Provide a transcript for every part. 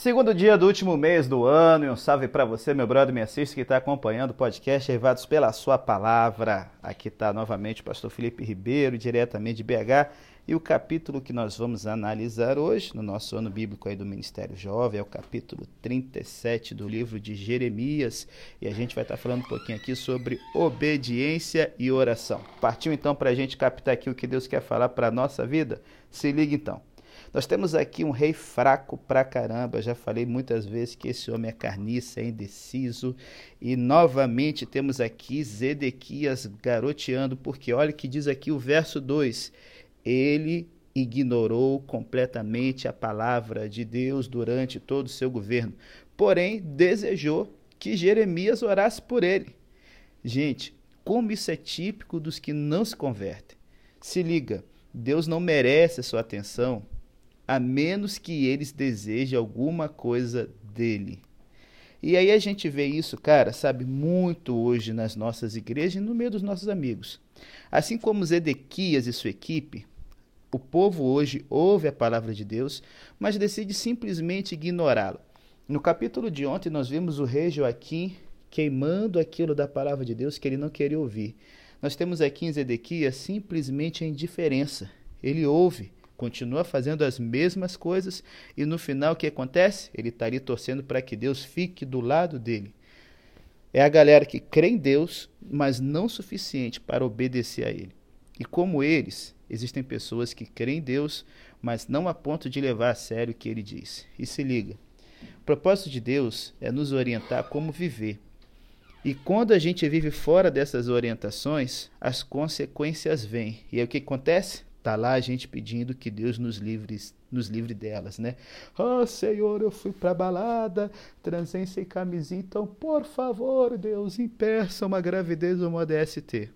Segundo dia do último mês do ano, e um salve para você, meu brother, me assiste, que está acompanhando o podcast Revados pela Sua Palavra. Aqui está novamente o pastor Felipe Ribeiro, diretamente de BH, e o capítulo que nós vamos analisar hoje, no nosso ano bíblico aí do Ministério Jovem, é o capítulo 37 do livro de Jeremias, e a gente vai estar tá falando um pouquinho aqui sobre obediência e oração. Partiu então para a gente captar aqui o que Deus quer falar para a nossa vida? Se liga então. Nós temos aqui um rei fraco pra caramba. Já falei muitas vezes que esse homem é carniça, é indeciso. E novamente temos aqui Zedequias garoteando, porque olha que diz aqui o verso 2. Ele ignorou completamente a palavra de Deus durante todo o seu governo, porém desejou que Jeremias orasse por ele. Gente, como isso é típico dos que não se convertem. Se liga, Deus não merece a sua atenção a menos que eles desejem alguma coisa dele. E aí a gente vê isso, cara, sabe, muito hoje nas nossas igrejas e no meio dos nossos amigos. Assim como Zedequias e sua equipe, o povo hoje ouve a palavra de Deus, mas decide simplesmente ignorá-la. No capítulo de ontem, nós vimos o rei Joaquim queimando aquilo da palavra de Deus que ele não queria ouvir. Nós temos aqui em Zedequias simplesmente a indiferença. Ele ouve, continua fazendo as mesmas coisas e no final o que acontece? Ele está ali torcendo para que Deus fique do lado dele. É a galera que crê em Deus, mas não suficiente para obedecer a Ele. E como eles, existem pessoas que creem em Deus, mas não a ponto de levar a sério o que Ele diz. E se liga, o propósito de Deus é nos orientar como viver. E quando a gente vive fora dessas orientações, as consequências vêm. E aí o que acontece? Tá lá a gente pedindo que Deus nos livre, nos livre delas, né? Oh, Senhor, eu fui pra balada, transei sem camisinha, então, por favor, Deus, impeça uma gravidez ou uma DST.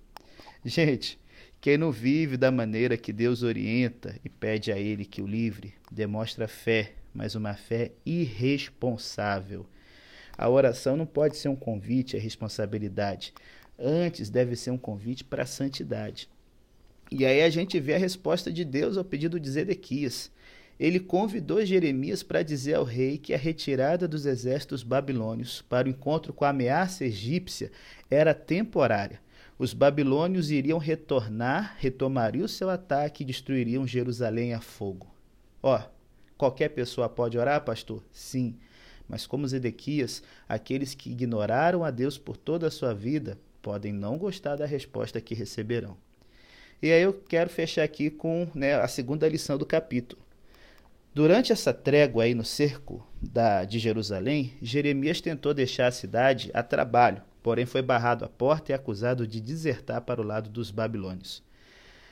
Gente, quem não vive da maneira que Deus orienta e pede a Ele que o livre, demonstra fé, mas uma fé irresponsável. A oração não pode ser um convite à responsabilidade. Antes deve ser um convite para a santidade. E aí a gente vê a resposta de Deus ao pedido de Zedequias. Ele convidou Jeremias para dizer ao rei que a retirada dos exércitos babilônios para o encontro com a ameaça egípcia era temporária. Os babilônios iriam retornar, retomariam o seu ataque e destruiriam Jerusalém a fogo. Ó, qualquer pessoa pode orar, pastor? Sim. Mas como Zedequias, aqueles que ignoraram a Deus por toda a sua vida podem não gostar da resposta que receberão. E aí eu quero fechar aqui com né, a segunda lição do capítulo. Durante essa trégua aí no cerco da, de Jerusalém, Jeremias tentou deixar a cidade a trabalho, porém foi barrado à porta e acusado de desertar para o lado dos babilônios.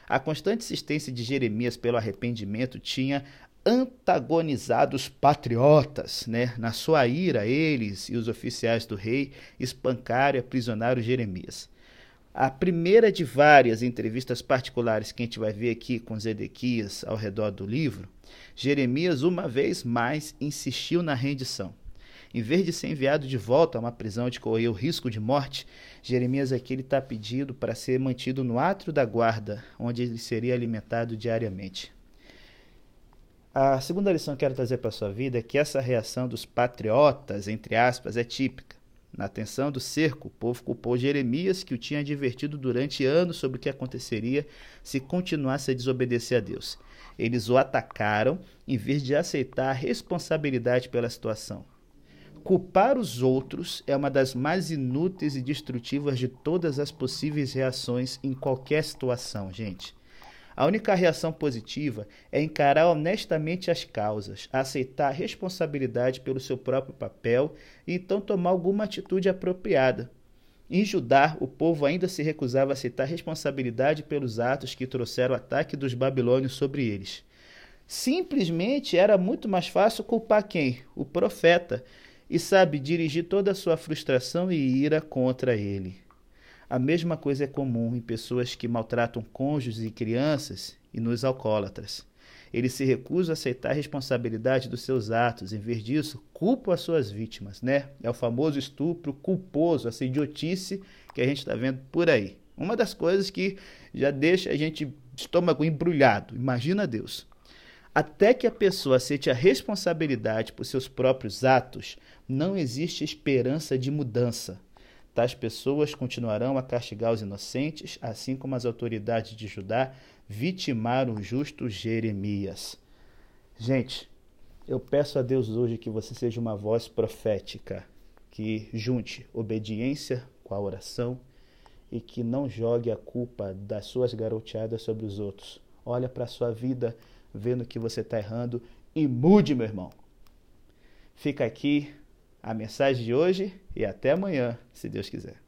A constante insistência de Jeremias pelo arrependimento tinha antagonizado os patriotas, né? Na sua ira, eles e os oficiais do rei espancaram e aprisionaram Jeremias. A primeira de várias entrevistas particulares que a gente vai ver aqui com Zedequias ao redor do livro, Jeremias uma vez mais insistiu na rendição. Em vez de ser enviado de volta a uma prisão de correr o risco de morte, Jeremias aqui está pedido para ser mantido no átrio da guarda, onde ele seria alimentado diariamente. A segunda lição que quero trazer para a sua vida é que essa reação dos patriotas, entre aspas, é típica. Na tensão do cerco, o povo culpou Jeremias, que o tinha advertido durante anos sobre o que aconteceria se continuasse a desobedecer a Deus. Eles o atacaram em vez de aceitar a responsabilidade pela situação. Culpar os outros é uma das mais inúteis e destrutivas de todas as possíveis reações em qualquer situação, gente. A única reação positiva é encarar honestamente as causas, aceitar a responsabilidade pelo seu próprio papel e então tomar alguma atitude apropriada. Em Judá, o povo ainda se recusava a aceitar responsabilidade pelos atos que trouxeram o ataque dos babilônios sobre eles. Simplesmente era muito mais fácil culpar quem? O profeta, e sabe dirigir toda a sua frustração e ira contra ele. A mesma coisa é comum em pessoas que maltratam cônjuges e crianças e nos alcoólatras. Eles se recusam a aceitar a responsabilidade dos seus atos, em vez disso, culpam as suas vítimas, né? É o famoso estupro culposo, essa idiotice que a gente está vendo por aí. Uma das coisas que já deixa a gente estômago embrulhado. Imagina Deus. Até que a pessoa aceite a responsabilidade por seus próprios atos, não existe esperança de mudança. Tais pessoas continuarão a castigar os inocentes, assim como as autoridades de Judá vitimaram o justo Jeremias. Gente, eu peço a Deus hoje que você seja uma voz profética, que junte obediência com a oração e que não jogue a culpa das suas garoteadas sobre os outros. Olha para a sua vida, vendo que você está errando e mude, meu irmão. Fica aqui a mensagem de hoje e até amanhã, se Deus quiser.